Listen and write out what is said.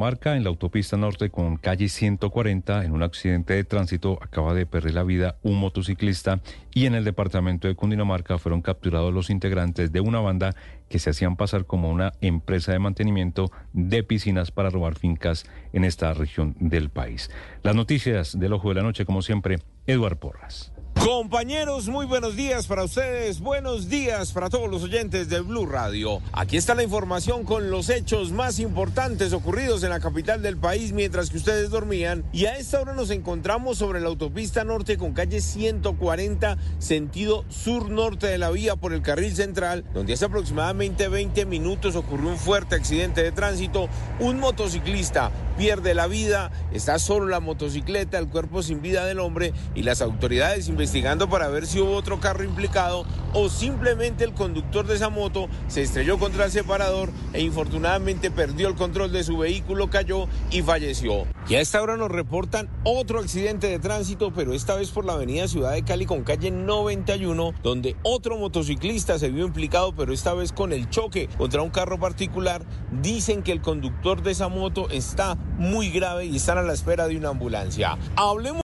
En la autopista norte con calle 140, en un accidente de tránsito, acaba de perder la vida un motociclista y en el departamento de Cundinamarca fueron capturados los integrantes de una banda que se hacían pasar como una empresa de mantenimiento de piscinas para robar fincas en esta región del país. Las noticias del Ojo de la Noche, como siempre, Eduard Porras. Compañeros, muy buenos días para ustedes, buenos días para todos los oyentes de Blue Radio. Aquí está la información con los hechos más importantes ocurridos en la capital del país mientras que ustedes dormían. Y a esta hora nos encontramos sobre la autopista norte con calle 140, sentido sur-norte de la vía por el carril central, donde hace aproximadamente 20 minutos ocurrió un fuerte accidente de tránsito. Un motociclista pierde la vida, está solo la motocicleta, el cuerpo sin vida del hombre y las autoridades investigando para ver si hubo otro carro implicado o simplemente el conductor de esa moto se estrelló contra el separador e infortunadamente perdió el control de su vehículo, cayó y falleció. Y a esta hora nos reportan otro accidente de tránsito, pero esta vez por la avenida Ciudad de Cali con calle 91, donde otro motociclista se vio implicado, pero esta vez con el choque contra un carro particular. Dicen que el conductor de esa moto está muy grave y están a la espera de una ambulancia. Hablemos